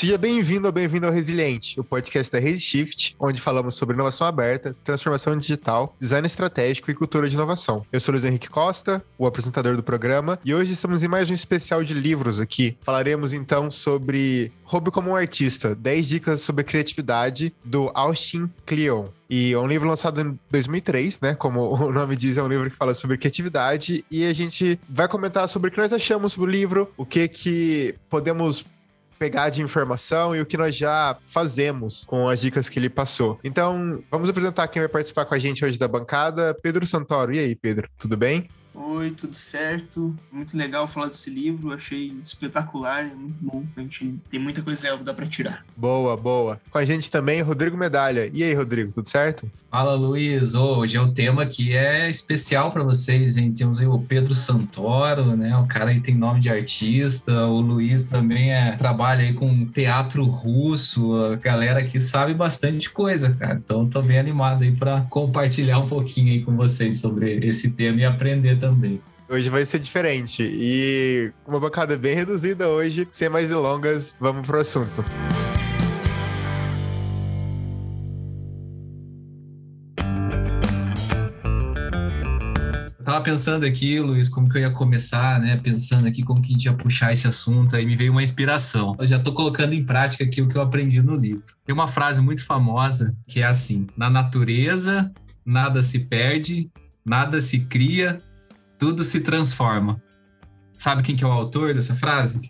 Seja bem-vindo ou bem-vindo ao Resiliente, o podcast da Rede Shift, onde falamos sobre inovação aberta, transformação digital, design estratégico e cultura de inovação. Eu sou Luiz Henrique Costa, o apresentador do programa, e hoje estamos em mais um especial de livros aqui. Falaremos então sobre Hobby como um Artista, 10 dicas sobre criatividade, do Austin Kleon. E é um livro lançado em 2003, né? Como o nome diz, é um livro que fala sobre criatividade. E a gente vai comentar sobre o que nós achamos do livro, o que que podemos pegar de informação e o que nós já fazemos com as dicas que ele passou. Então, vamos apresentar quem vai participar com a gente hoje da bancada. Pedro Santoro. E aí, Pedro? Tudo bem? Oi, tudo certo? Muito legal falar desse livro, achei espetacular, é muito bom. A gente tem muita coisa legal que dá para tirar. Boa, boa. Com a gente também, Rodrigo Medalha. E aí, Rodrigo, tudo certo? Fala, Luiz. Hoje é um tema que é especial para vocês, hein? Temos aí o Pedro Santoro, né? O cara aí tem nome de artista. O Luiz também é, trabalha aí com teatro russo. A galera aqui sabe bastante coisa, cara. Então, tô bem animado aí para compartilhar um pouquinho aí com vocês sobre esse tema e aprender também. Hoje vai ser diferente. E uma bancada bem reduzida hoje. Sem mais delongas, vamos pro assunto. Eu tava pensando aqui, Luiz, como que eu ia começar, né? Pensando aqui como que a gente ia puxar esse assunto, aí me veio uma inspiração. Eu já tô colocando em prática aqui o que eu aprendi no livro. Tem uma frase muito famosa que é assim: Na natureza, nada se perde, nada se cria, tudo se transforma. Sabe quem que é o autor dessa frase?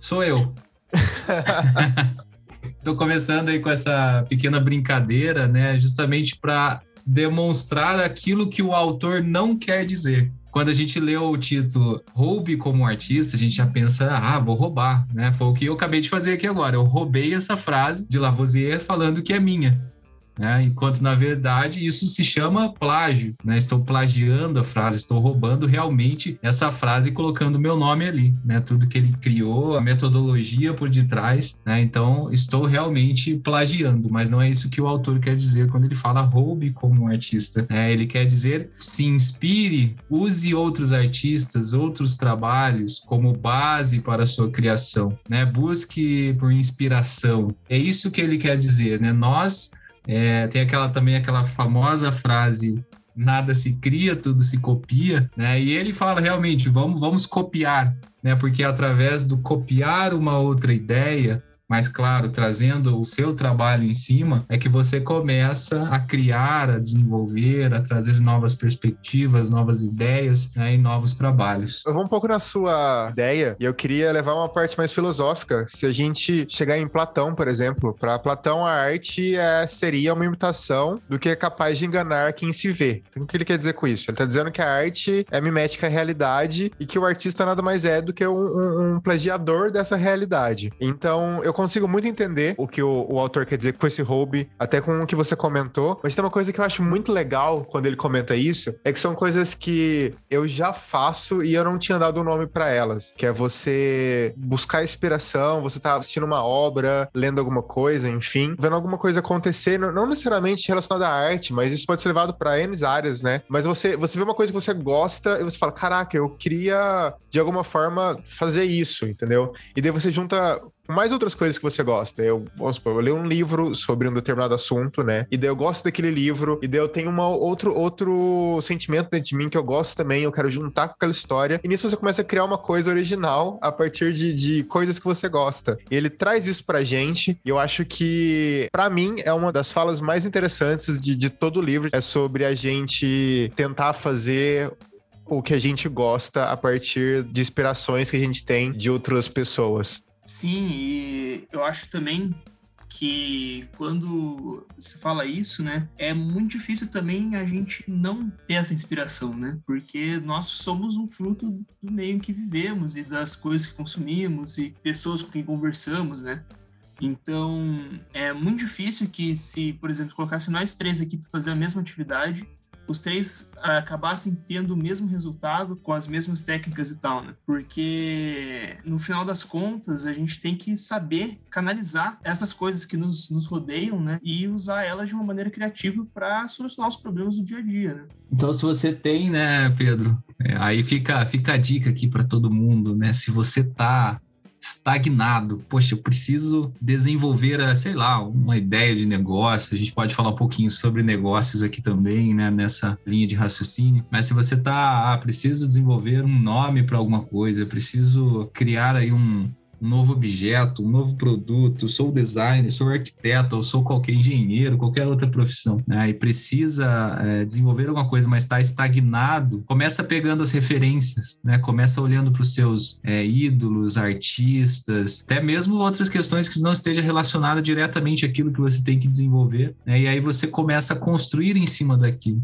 Sou eu. Estou começando aí com essa pequena brincadeira, né, justamente para demonstrar aquilo que o autor não quer dizer. Quando a gente lê o título Roube como artista, a gente já pensa, ah, vou roubar, né? Foi o que eu acabei de fazer aqui agora. Eu roubei essa frase de Lavoisier falando que é minha. Né? Enquanto, na verdade, isso se chama plágio. Né? Estou plagiando a frase, estou roubando realmente essa frase e colocando meu nome ali. Né? Tudo que ele criou, a metodologia por detrás. Né? Então, estou realmente plagiando, mas não é isso que o autor quer dizer quando ele fala roube como um artista. Né? Ele quer dizer se inspire, use outros artistas, outros trabalhos como base para a sua criação. Né? Busque por inspiração. É isso que ele quer dizer. Né? Nós é, tem aquela também aquela famosa frase nada se cria, tudo se copia, né? E ele fala realmente, vamos, vamos copiar, né? Porque através do copiar uma outra ideia, mas claro, trazendo o seu trabalho em cima, é que você começa a criar, a desenvolver, a trazer novas perspectivas, novas ideias né, e novos trabalhos. Eu vou um pouco na sua ideia e eu queria levar uma parte mais filosófica. Se a gente chegar em Platão, por exemplo, para Platão a arte é, seria uma imitação do que é capaz de enganar quem se vê. Então, o que ele quer dizer com isso? Ele está dizendo que a arte é mimética à realidade e que o artista nada mais é do que um, um, um plagiador dessa realidade. Então, eu consigo muito entender o que o, o, autor quer dizer com esse hobby, até com o que você comentou. Mas tem uma coisa que eu acho muito legal quando ele comenta isso, é que são coisas que eu já faço e eu não tinha dado o um nome para elas, que é você buscar inspiração, você tá assistindo uma obra, lendo alguma coisa, enfim, vendo alguma coisa acontecer, não necessariamente relacionada à arte, mas isso pode ser levado para N áreas, né? Mas você, você vê uma coisa que você gosta e você fala, caraca, eu queria de alguma forma fazer isso, entendeu? E daí você junta mais outras coisas que você gosta. Eu, vamos supor, eu leio um livro sobre um determinado assunto, né? E daí eu gosto daquele livro, e daí eu tenho uma, outro, outro sentimento dentro de mim que eu gosto também, eu quero juntar com aquela história. E nisso você começa a criar uma coisa original a partir de, de coisas que você gosta. E ele traz isso pra gente, e eu acho que, para mim, é uma das falas mais interessantes de, de todo o livro. É sobre a gente tentar fazer o que a gente gosta a partir de inspirações que a gente tem de outras pessoas. Sim, e eu acho também que quando se fala isso, né, é muito difícil também a gente não ter essa inspiração, né? Porque nós somos um fruto do meio que vivemos e das coisas que consumimos e pessoas com quem conversamos, né? Então, é muito difícil que se, por exemplo, colocasse nós três aqui para fazer a mesma atividade, os três ah, acabassem tendo o mesmo resultado com as mesmas técnicas e tal, né? Porque no final das contas a gente tem que saber canalizar essas coisas que nos, nos rodeiam, né? E usar elas de uma maneira criativa para solucionar os problemas do dia a dia, né? Então, se você tem, né, Pedro, é, aí fica, fica a dica aqui para todo mundo, né? Se você tá estagnado. Poxa, eu preciso desenvolver, eh, sei lá, uma ideia de negócio. A gente pode falar um pouquinho sobre negócios aqui também, né, nessa linha de raciocínio. Mas se você tá, ah, preciso desenvolver um nome para alguma coisa, preciso criar aí um, um novo objeto, um novo produto, sou designer, sou arquiteto, ou sou qualquer engenheiro, qualquer outra profissão, né? E precisa é, desenvolver alguma coisa, mas está estagnado, começa pegando as referências, né? Começa olhando para os seus é, ídolos, artistas, até mesmo outras questões que não esteja relacionada diretamente àquilo que você tem que desenvolver, né? E aí você começa a construir em cima daquilo.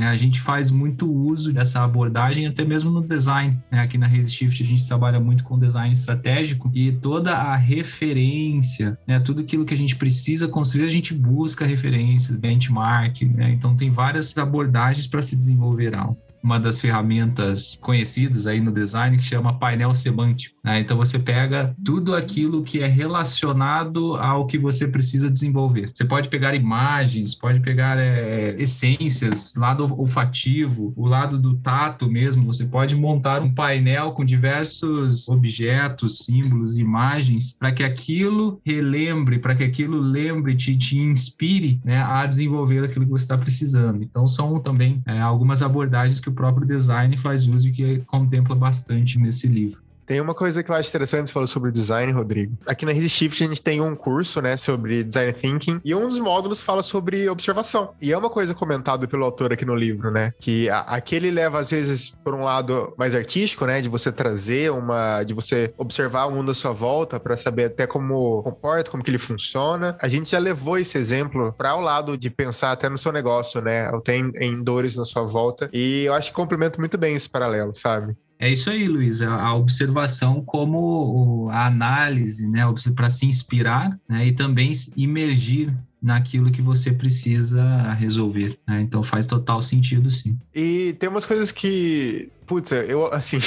Né? A gente faz muito uso dessa abordagem, até mesmo no design. Né? Aqui na Resishift a gente trabalha muito com design estratégico e toda a referência, né? tudo aquilo que a gente precisa construir, a gente busca referências, benchmark. Né? Então, tem várias abordagens para se desenvolver algo uma das ferramentas conhecidas aí no design que chama painel semântico. Né? Então você pega tudo aquilo que é relacionado ao que você precisa desenvolver. Você pode pegar imagens, pode pegar é, essências, lado olfativo, o lado do tato mesmo. Você pode montar um painel com diversos objetos, símbolos, imagens, para que aquilo relembre, para que aquilo lembre, te, te inspire né, a desenvolver aquilo que você está precisando. Então são também é, algumas abordagens que o próprio design faz uso e que contempla bastante nesse livro. Tem uma coisa que eu acho interessante, você falou sobre design, Rodrigo. Aqui na Shift a gente tem um curso, né, sobre design thinking, e um dos módulos fala sobre observação. E é uma coisa comentada pelo autor aqui no livro, né, que a, aquele leva às vezes por um lado mais artístico, né, de você trazer uma, de você observar o mundo à sua volta para saber até como comporta, como que ele funciona. A gente já levou esse exemplo para o lado de pensar até no seu negócio, né, tem em dores na sua volta, e eu acho que complementa muito bem esse paralelo, sabe? É isso aí, Luiz, a observação como a análise, né, para se inspirar né, e também imergir naquilo que você precisa resolver. Né? Então faz total sentido, sim. E tem umas coisas que putz, eu, assim,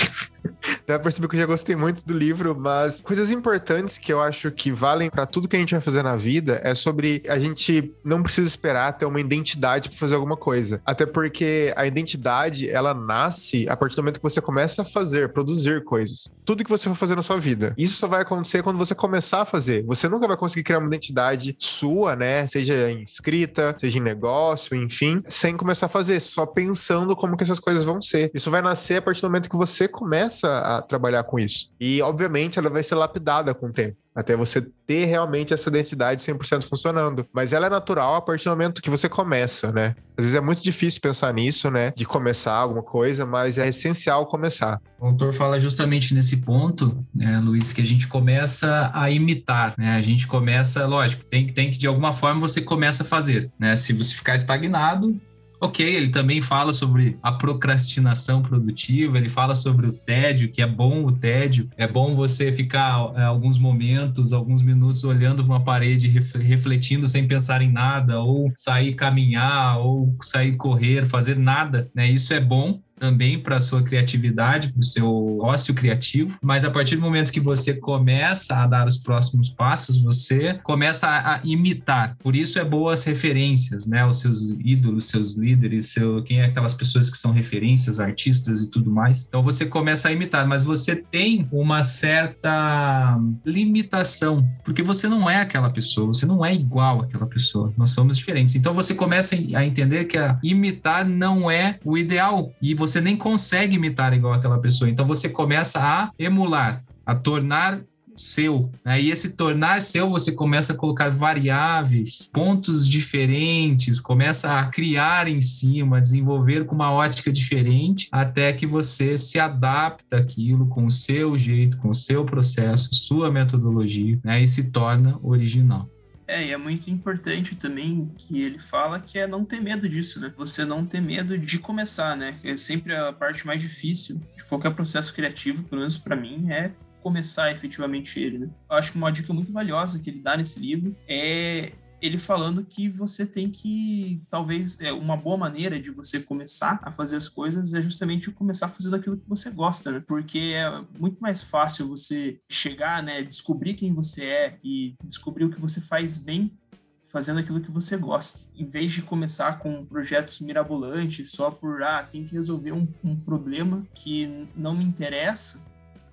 dá pra perceber que eu já gostei muito do livro, mas coisas importantes que eu acho que valem para tudo que a gente vai fazer na vida é sobre a gente não precisa esperar ter uma identidade para fazer alguma coisa. Até porque a identidade, ela nasce a partir do momento que você começa a fazer, produzir coisas. Tudo que você for fazer na sua vida. Isso só vai acontecer quando você começar a fazer. Você nunca vai conseguir criar uma identidade sua, né? Seja em escrita, seja em negócio, enfim, sem começar a fazer, só pensando como que essas coisas vão ser. Isso vai nascer a partir do momento que você começa a trabalhar com isso. E, obviamente, ela vai ser lapidada com o tempo. Até você ter realmente essa identidade 100% funcionando. Mas ela é natural a partir do momento que você começa, né? Às vezes é muito difícil pensar nisso, né? De começar alguma coisa, mas é essencial começar. O autor fala justamente nesse ponto, né, Luiz, que a gente começa a imitar, né? A gente começa, lógico, tem, tem que de alguma forma você começa a fazer, né? Se você ficar estagnado, Ok, ele também fala sobre a procrastinação produtiva, ele fala sobre o tédio, que é bom o tédio, é bom você ficar é, alguns momentos, alguns minutos olhando para uma parede, refletindo sem pensar em nada, ou sair caminhar, ou sair correr, fazer nada, né? Isso é bom, também para sua criatividade, para o seu ócio criativo, mas a partir do momento que você começa a dar os próximos passos, você começa a, a imitar. Por isso é boas referências, né? Os seus ídolos, seus líderes, seu, quem é aquelas pessoas que são referências, artistas e tudo mais. Então você começa a imitar, mas você tem uma certa limitação, porque você não é aquela pessoa, você não é igual àquela pessoa. Nós somos diferentes. Então você começa a entender que a imitar não é o ideal e você você nem consegue imitar igual aquela pessoa. Então você começa a emular, a tornar seu. Né? E esse tornar seu, você começa a colocar variáveis, pontos diferentes, começa a criar em cima, a desenvolver com uma ótica diferente, até que você se adapta aquilo com o seu jeito, com o seu processo, sua metodologia, né? e se torna original. É, e é muito importante também que ele fala que é não ter medo disso, né? Você não ter medo de começar, né? É sempre a parte mais difícil de qualquer processo criativo, pelo menos para mim, é começar efetivamente ele, né? Eu acho que uma dica muito valiosa que ele dá nesse livro é ele falando que você tem que, talvez, é, uma boa maneira de você começar a fazer as coisas é justamente começar fazendo aquilo que você gosta, né? Porque é muito mais fácil você chegar, né, descobrir quem você é e descobrir o que você faz bem fazendo aquilo que você gosta. Em vez de começar com projetos mirabolantes só por, ah, tem que resolver um, um problema que não me interessa,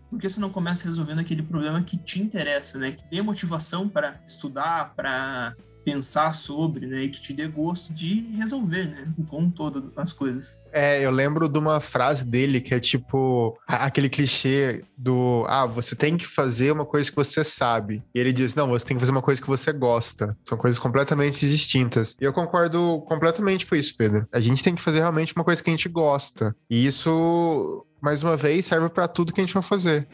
por que você não começa resolvendo aquele problema que te interessa, né? Que dê motivação para estudar, para pensar sobre, né? E que te dê gosto de resolver, né? Com todas as coisas. É, eu lembro de uma frase dele que é tipo aquele clichê do ah, você tem que fazer uma coisa que você sabe. E ele diz: não, você tem que fazer uma coisa que você gosta. São coisas completamente distintas. E eu concordo completamente com isso, Pedro. A gente tem que fazer realmente uma coisa que a gente gosta. E isso, mais uma vez, serve para tudo que a gente vai fazer.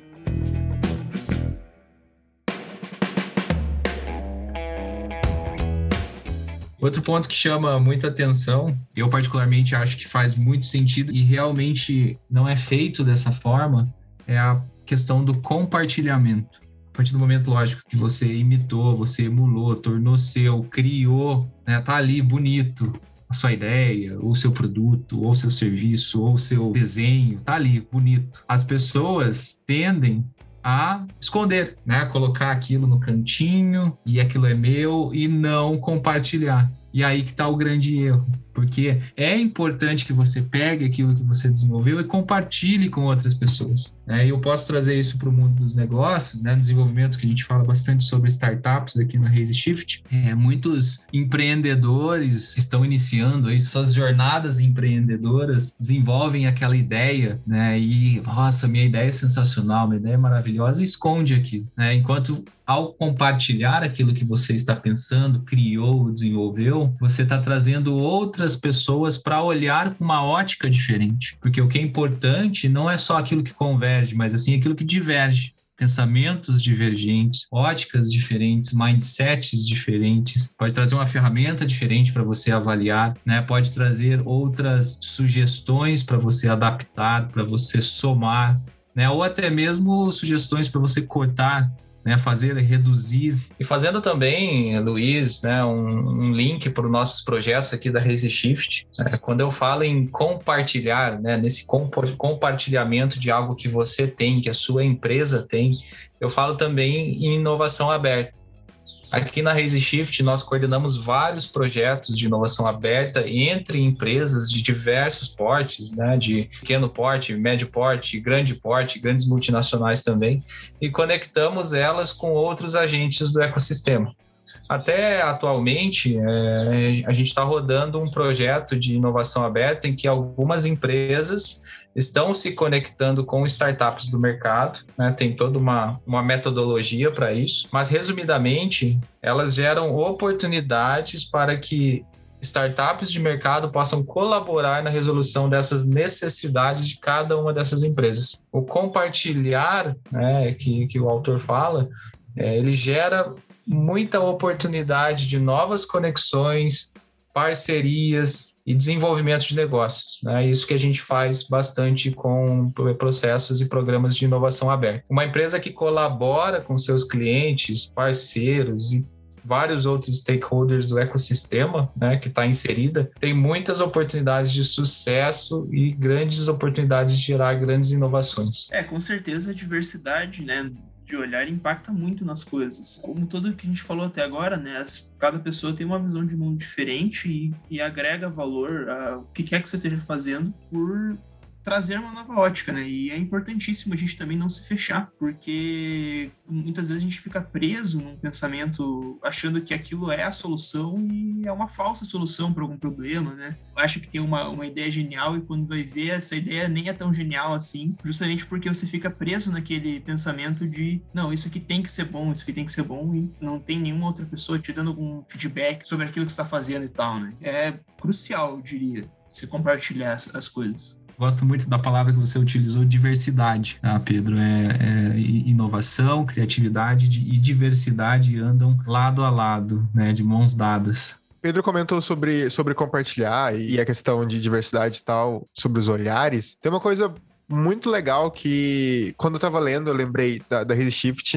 Outro ponto que chama muita atenção, eu particularmente acho que faz muito sentido e realmente não é feito dessa forma, é a questão do compartilhamento. A partir do momento, lógico, que você imitou, você emulou, tornou seu, criou, né, tá ali bonito, a sua ideia, ou seu produto, ou seu serviço, ou seu desenho, tá ali, bonito. As pessoas tendem a esconder, né? Colocar aquilo no cantinho e aquilo é meu e não compartilhar. E aí que está o grande erro porque é importante que você pegue aquilo que você desenvolveu e compartilhe com outras pessoas. Né? Eu posso trazer isso para o mundo dos negócios, né? desenvolvimento que a gente fala bastante sobre startups aqui na Raise Shift. É, muitos empreendedores estão iniciando aí suas jornadas empreendedoras, desenvolvem aquela ideia, né? E nossa, minha ideia é sensacional, minha ideia é maravilhosa, e esconde aquilo, né? Enquanto ao compartilhar aquilo que você está pensando, criou, desenvolveu, você está trazendo outras outras pessoas para olhar com uma ótica diferente. Porque o que é importante não é só aquilo que converge, mas assim aquilo que diverge pensamentos divergentes, óticas diferentes, mindsets diferentes, pode trazer uma ferramenta diferente para você avaliar, né? Pode trazer outras sugestões para você adaptar, para você somar, né? Ou até mesmo sugestões para você cortar né, fazer, reduzir. E fazendo também, Luiz, né, um, um link para os nossos projetos aqui da Resishift, né, quando eu falo em compartilhar, né, nesse compartilhamento de algo que você tem, que a sua empresa tem, eu falo também em inovação aberta. Aqui na Raise Shift, nós coordenamos vários projetos de inovação aberta entre empresas de diversos portes, né, de pequeno porte, médio porte, grande porte, grandes multinacionais também, e conectamos elas com outros agentes do ecossistema. Até atualmente, é, a gente está rodando um projeto de inovação aberta em que algumas empresas estão se conectando com startups do mercado, né? tem toda uma, uma metodologia para isso, mas resumidamente, elas geram oportunidades para que startups de mercado possam colaborar na resolução dessas necessidades de cada uma dessas empresas. O compartilhar, né, que, que o autor fala, é, ele gera muita oportunidade de novas conexões, parcerias, e desenvolvimento de negócios. Né? isso que a gente faz bastante com processos e programas de inovação aberta. Uma empresa que colabora com seus clientes, parceiros e vários outros stakeholders do ecossistema, né, que está inserida, tem muitas oportunidades de sucesso e grandes oportunidades de gerar grandes inovações. É, com certeza a diversidade, né, de olhar impacta muito nas coisas. Como tudo que a gente falou até agora, né? As, cada pessoa tem uma visão de mundo diferente e, e agrega valor a o que quer que você esteja fazendo por trazer uma nova ótica, né? E é importantíssimo a gente também não se fechar, porque muitas vezes a gente fica preso num pensamento achando que aquilo é a solução e é uma falsa solução para algum problema, né? Acha que tem uma, uma ideia genial e quando vai ver essa ideia nem é tão genial assim, justamente porque você fica preso naquele pensamento de não, isso aqui tem que ser bom, isso aqui tem que ser bom e não tem nenhuma outra pessoa te dando algum feedback sobre aquilo que está fazendo e tal, né? É crucial, eu diria, se compartilhar as coisas. Gosto muito da palavra que você utilizou, diversidade, tá, Pedro? É, é inovação, criatividade e diversidade andam lado a lado, né, de mãos dadas. Pedro comentou sobre, sobre compartilhar e a questão de diversidade e tal, sobre os olhares. Tem uma coisa muito legal que, quando eu tava lendo, eu lembrei da, da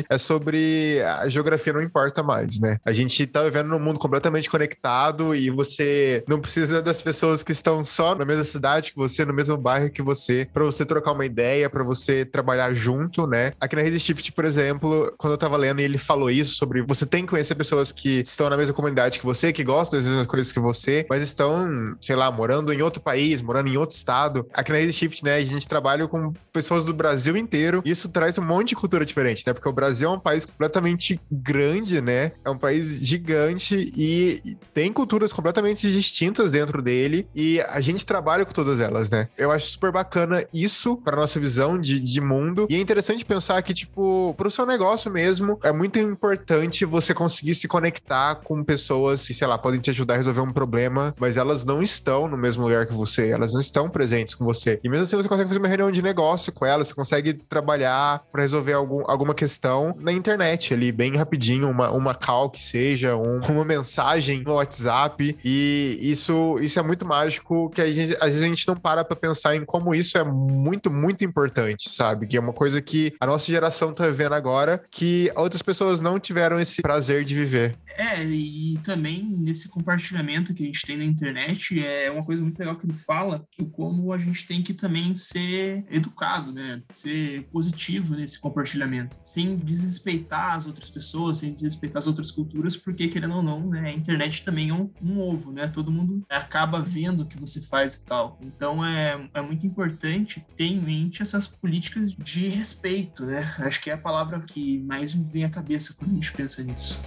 é sobre a geografia não importa mais, né? A gente tá vivendo num mundo completamente conectado e você não precisa das pessoas que estão só na mesma cidade que você, no mesmo bairro que você, para você trocar uma ideia, para você trabalhar junto, né? Aqui na Shift, por exemplo, quando eu tava lendo ele falou isso sobre você tem que conhecer pessoas que estão na mesma comunidade que você, que gostam das mesmas coisas que você, mas estão, sei lá, morando em outro país, morando em outro estado. Aqui na Shift, né, a gente trabalha trabalho com pessoas do Brasil inteiro. E isso traz um monte de cultura diferente, né? Porque o Brasil é um país completamente grande, né? É um país gigante e tem culturas completamente distintas dentro dele. E a gente trabalha com todas elas, né? Eu acho super bacana isso para nossa visão de, de mundo. E é interessante pensar que, tipo, pro seu negócio mesmo, é muito importante você conseguir se conectar com pessoas que, sei lá, podem te ajudar a resolver um problema, mas elas não estão no mesmo lugar que você, elas não estão presentes com você. E mesmo assim você consegue fazer uma reunião de negócio com elas, você consegue trabalhar para resolver algum, alguma questão na internet ali, bem rapidinho, uma, uma call que seja, um, uma mensagem no WhatsApp. E isso, isso é muito mágico que gente, às vezes a gente não para pra pensar em como isso é muito, muito importante, sabe? Que é uma coisa que a nossa geração tá vivendo agora, que outras pessoas não tiveram esse prazer de viver. É, e também nesse compartilhamento que a gente tem na internet, é uma coisa muito legal que ele fala, o como a gente tem que também ser educado, né? Ser positivo nesse compartilhamento, sem desrespeitar as outras pessoas, sem desrespeitar as outras culturas, porque querendo ou não, né? A internet também é um, um ovo, né? Todo mundo acaba vendo o que você faz e tal. Então é, é muito importante ter em mente essas políticas de respeito, né? Acho que é a palavra que mais me vem à cabeça quando a gente pensa nisso.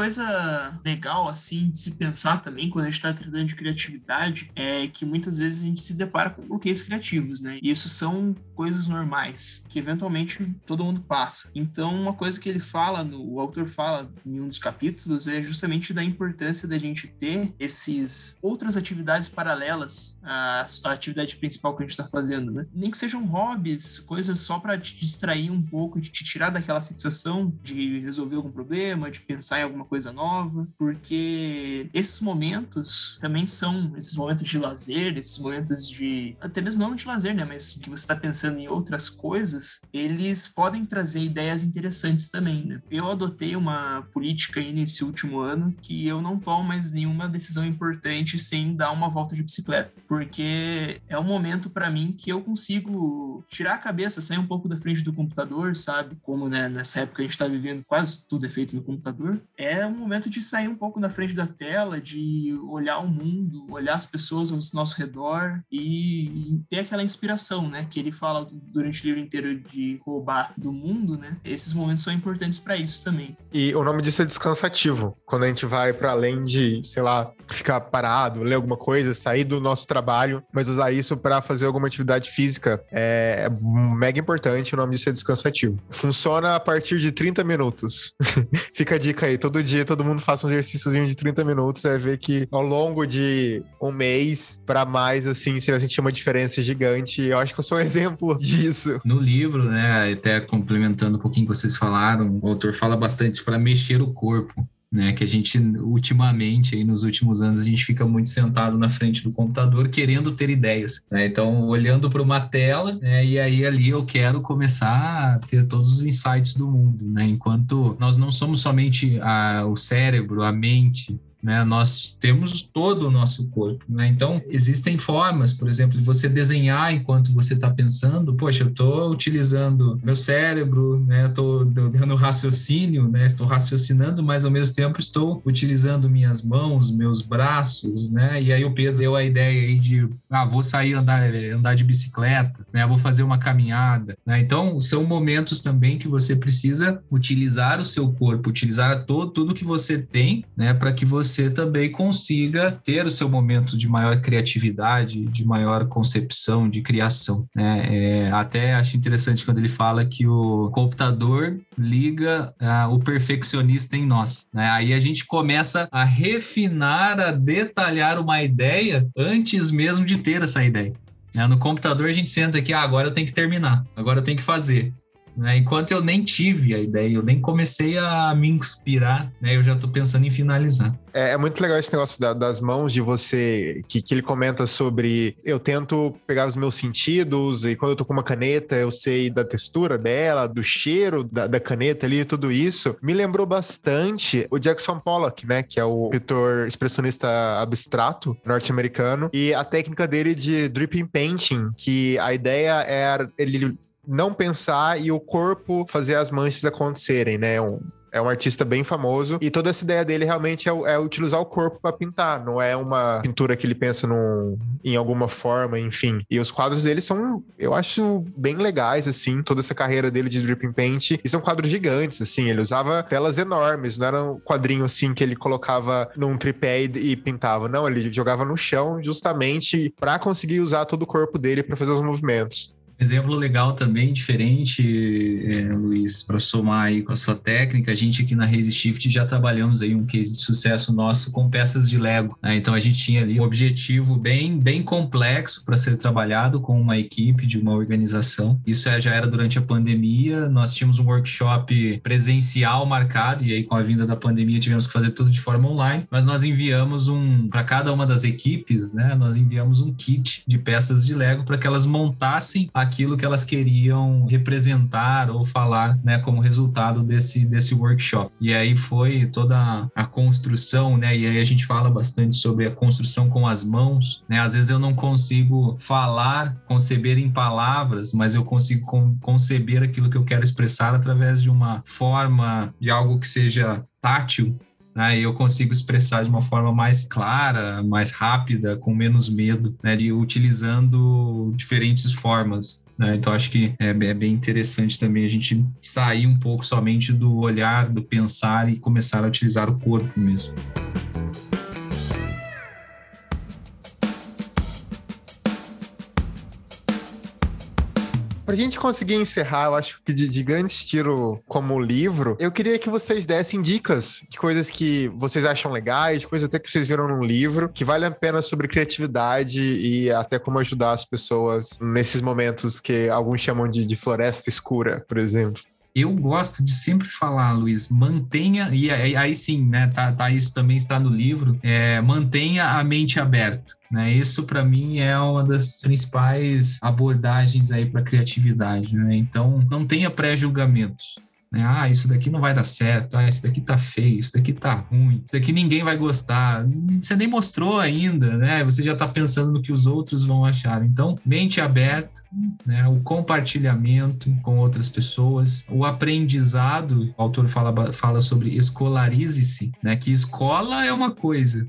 Coisa legal, assim, de se pensar também quando a gente está tratando de criatividade é que muitas vezes a gente se depara com bloqueios criativos, né? E isso são coisas normais, que eventualmente todo mundo passa. Então, uma coisa que ele fala, no, o autor fala em um dos capítulos, é justamente da importância da gente ter esses outras atividades paralelas à, à atividade principal que a gente está fazendo, né? Nem que sejam hobbies, coisas só para te distrair um pouco, de te tirar daquela fixação de resolver algum problema, de pensar em alguma coisa nova, porque esses momentos também são esses momentos de lazer, esses momentos de até mesmo não de lazer, né, mas que você está pensando em outras coisas, eles podem trazer ideias interessantes também, né? Eu adotei uma política aí nesse último ano que eu não tomo mais nenhuma decisão importante sem dar uma volta de bicicleta, porque é um momento para mim que eu consigo tirar a cabeça, sair um pouco da frente do computador, sabe? Como né, nessa época a gente está vivendo quase tudo é feito no computador. É é um momento de sair um pouco na frente da tela, de olhar o mundo, olhar as pessoas ao nosso redor e, e ter aquela inspiração, né? Que ele fala durante o livro inteiro de roubar do mundo, né? Esses momentos são importantes para isso também. E o nome disso é descansativo. Quando a gente vai para além de, sei lá, ficar parado, ler alguma coisa, sair do nosso trabalho, mas usar isso para fazer alguma atividade física é, é mega importante. O nome disso é descansativo. Funciona a partir de 30 minutos. Fica a dica aí, todo dia dia todo mundo faça um exercíciozinho de 30 minutos, você vai ver que ao longo de um mês para mais, assim, você vai sentir uma diferença gigante. Eu acho que eu sou um exemplo disso. No livro, né, até complementando um pouquinho que vocês falaram, o autor fala bastante para mexer o corpo né? Que a gente ultimamente, aí nos últimos anos, a gente fica muito sentado na frente do computador querendo ter ideias, né? Então, olhando para uma tela, né? E aí ali eu quero começar a ter todos os insights do mundo, né? Enquanto nós não somos somente a, o cérebro, a mente, né? Nós temos todo o nosso corpo, né? Então, existem formas, por exemplo, de você desenhar enquanto você está pensando. Poxa, eu estou utilizando meu cérebro, né? Estou dando raciocínio, né? Estou raciocinando, mas ao mesmo tempo estou utilizando minhas mãos, meus braços, né? E aí o Pedro deu a ideia aí de, ah, vou sair andar, andar de bicicleta, né? Vou fazer uma caminhada, né? Então, são momentos também que você precisa utilizar o seu corpo, utilizar todo, tudo que você tem, né? Para que você você também consiga ter o seu momento de maior criatividade, de maior concepção, de criação. Né? É, até acho interessante quando ele fala que o computador liga uh, o perfeccionista em nós. Né? Aí a gente começa a refinar, a detalhar uma ideia antes mesmo de ter essa ideia. Né? No computador a gente senta aqui, ah, agora eu tenho que terminar, agora eu tenho que fazer. Né? Enquanto eu nem tive a ideia, eu nem comecei a me inspirar, né? Eu já estou pensando em finalizar. É, é, muito legal esse negócio da, das mãos, de você, que, que ele comenta sobre eu tento pegar os meus sentidos e quando eu tô com uma caneta eu sei da textura dela, do cheiro da, da caneta ali, tudo isso. Me lembrou bastante o Jackson Pollock, né? Que é o pintor expressionista abstrato norte-americano e a técnica dele de dripping painting, que a ideia é ele não pensar e o corpo fazer as manchas acontecerem, né? Um, é um artista bem famoso e toda essa ideia dele realmente é, é utilizar o corpo para pintar, não é uma pintura que ele pensa num, em alguma forma, enfim. E os quadros dele são, eu acho, bem legais, assim, toda essa carreira dele de dripping paint. E são quadros gigantes, assim, ele usava telas enormes, não era um quadrinho assim que ele colocava num tripé e pintava, não, ele jogava no chão justamente para conseguir usar todo o corpo dele para fazer os movimentos. Exemplo legal também, diferente, é, Luiz, para somar aí com a sua técnica, a gente aqui na Raise Shift já trabalhamos aí um case de sucesso nosso com peças de Lego. Né? Então a gente tinha ali um objetivo bem, bem complexo para ser trabalhado com uma equipe de uma organização. Isso é, já era durante a pandemia, nós tínhamos um workshop presencial marcado, e aí com a vinda da pandemia tivemos que fazer tudo de forma online, mas nós enviamos um, para cada uma das equipes, né? Nós enviamos um kit de peças de Lego para que elas montassem a aquilo que elas queriam representar ou falar, né, como resultado desse, desse workshop. E aí foi toda a construção, né, e aí a gente fala bastante sobre a construção com as mãos, né, às vezes eu não consigo falar, conceber em palavras, mas eu consigo conceber aquilo que eu quero expressar através de uma forma, de algo que seja tátil, né, e eu consigo expressar de uma forma mais clara, mais rápida, com menos medo, né, de utilizando diferentes formas. Né? Então acho que é, é bem interessante também a gente sair um pouco somente do olhar, do pensar e começar a utilizar o corpo mesmo. Pra gente conseguir encerrar, eu acho que de, de grande estilo como livro, eu queria que vocês dessem dicas de coisas que vocês acham legais, de coisas até que vocês viram num livro, que vale a pena sobre criatividade e até como ajudar as pessoas nesses momentos que alguns chamam de, de floresta escura, por exemplo eu gosto de sempre falar, Luiz, mantenha, e aí, aí sim, né, tá, tá, isso também está no livro, é, mantenha a mente aberta. Né? Isso para mim é uma das principais abordagens aí para criatividade. Né? Então, não tenha pré-julgamentos. Né? Ah, isso daqui não vai dar certo, ah, isso daqui tá feio, isso daqui tá ruim, isso daqui ninguém vai gostar. Você nem mostrou ainda, né? Você já tá pensando no que os outros vão achar. Então, mente aberta, né? O compartilhamento com outras pessoas, o aprendizado, o autor fala, fala sobre escolarize-se, né? Que escola é uma coisa,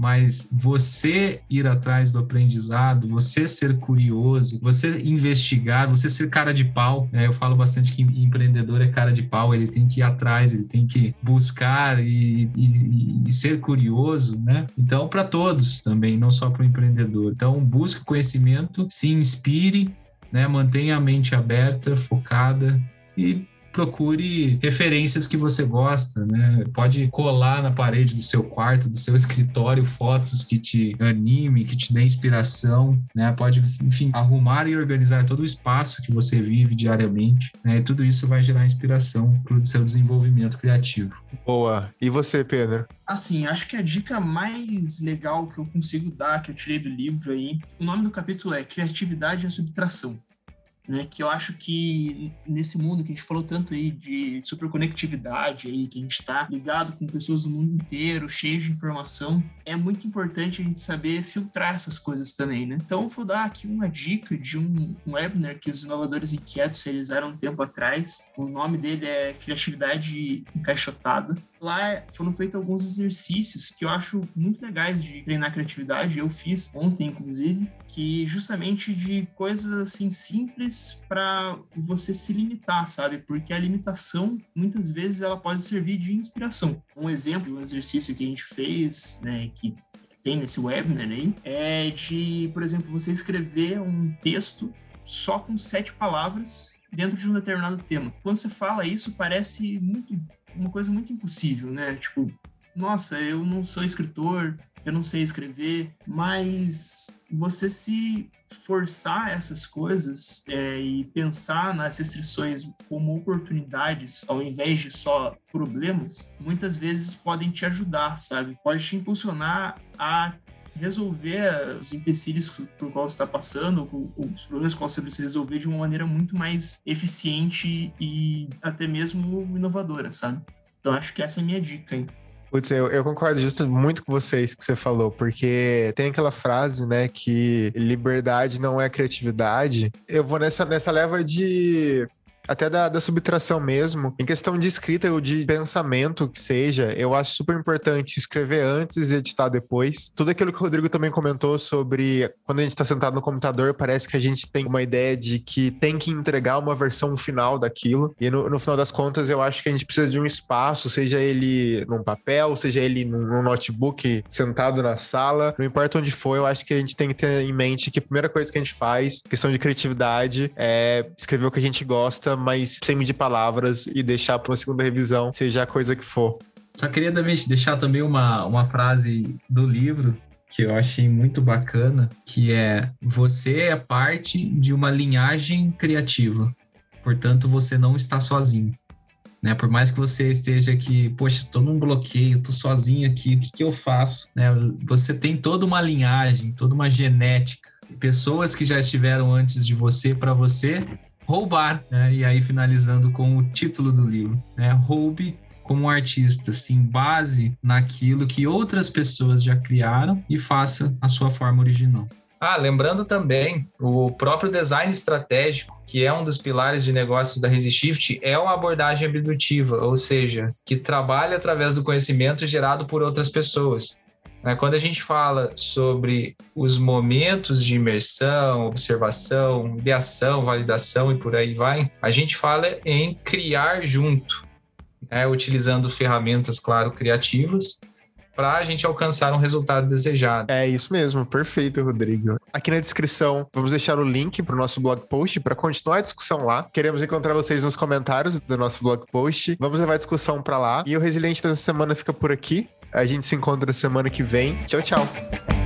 mas você ir atrás do aprendizado, você ser curioso, você investigar, você ser cara de pau. Né? Eu falo bastante que empreendedor é cara de pau, ele tem que ir atrás, ele tem que buscar e, e, e ser curioso, né? Então, para todos também, não só para o empreendedor. Então, busque conhecimento, se inspire, né? mantenha a mente aberta, focada e procure referências que você gosta, né? Pode colar na parede do seu quarto, do seu escritório, fotos que te anime, que te dê inspiração, né? Pode, enfim, arrumar e organizar todo o espaço que você vive diariamente, né? E tudo isso vai gerar inspiração para o seu desenvolvimento criativo. Boa. E você, Pedro? Assim, acho que a dica mais legal que eu consigo dar, que eu tirei do livro aí, o nome do capítulo é Criatividade e a Subtração né? Que eu acho que nesse mundo que a gente falou tanto aí de superconectividade aí, que a gente está ligado com pessoas do mundo inteiro, cheio de informação, é muito importante a gente saber filtrar essas coisas também, né? Então, vou dar aqui uma dica de um, um webinar que os inovadores inquietos realizaram um tempo atrás. O nome dele é Criatividade Encaixotada. Lá foram feitos alguns exercícios que eu acho muito legais de treinar criatividade. Eu fiz ontem, inclusive, que justamente de coisas assim simples para você se limitar, sabe? Porque a limitação muitas vezes ela pode servir de inspiração. Um exemplo, um exercício que a gente fez, né, que tem nesse webinar aí, é de, por exemplo, você escrever um texto só com sete palavras dentro de um determinado tema. Quando você fala isso, parece muito uma coisa muito impossível, né? Tipo, nossa, eu não sou escritor, eu não sei escrever, mas você se forçar essas coisas é, e pensar nas restrições como oportunidades ao invés de só problemas, muitas vezes podem te ajudar, sabe? Pode te impulsionar a resolver os empecilhos por qual você está passando, os problemas que você precisa resolver de uma maneira muito mais eficiente e até mesmo inovadora, sabe? Então acho que essa é a minha dica, hein? Putz, eu, eu concordo justo muito com vocês que você falou, porque tem aquela frase, né, que liberdade não é criatividade. Eu vou nessa, nessa leva de até da, da, subtração mesmo, em questão de escrita ou de pensamento que seja, eu acho super importante escrever antes e editar depois. Tudo aquilo que o Rodrigo também comentou sobre quando a gente está sentado no computador, parece que a gente tem uma ideia de que tem que entregar uma versão final daquilo. E no, no final das contas, eu acho que a gente precisa de um espaço, seja ele num papel, seja ele num, num notebook sentado na sala, não importa onde for, eu acho que a gente tem que ter em mente que a primeira coisa que a gente faz, questão de criatividade, é escrever o que a gente gosta mas sem medir palavras e deixar para uma segunda revisão, seja a coisa que for. Só queria deixar também uma, uma frase do livro que eu achei muito bacana, que é você é parte de uma linhagem criativa. Portanto, você não está sozinho. Né? Por mais que você esteja aqui, poxa, estou num bloqueio, estou sozinho aqui, o que, que eu faço? Né? Você tem toda uma linhagem, toda uma genética. Pessoas que já estiveram antes de você, para você roubar, né? E aí finalizando com o título do livro, né? Roube como artista, sim, base naquilo que outras pessoas já criaram e faça a sua forma original. Ah, lembrando também, o próprio design estratégico, que é um dos pilares de negócios da Resishift, é uma abordagem abdutiva, ou seja, que trabalha através do conhecimento gerado por outras pessoas. Né? Quando a gente fala sobre os momentos de imersão, observação, ideação, validação e por aí vai, a gente fala em criar junto, né? utilizando ferramentas, claro, criativas, para a gente alcançar um resultado desejado. É isso mesmo, perfeito, Rodrigo. Aqui na descrição vamos deixar o link para o nosso blog post para continuar a discussão lá. Queremos encontrar vocês nos comentários do nosso blog post. Vamos levar a discussão para lá. E o Resiliente dessa semana fica por aqui. A gente se encontra semana que vem. Tchau, tchau.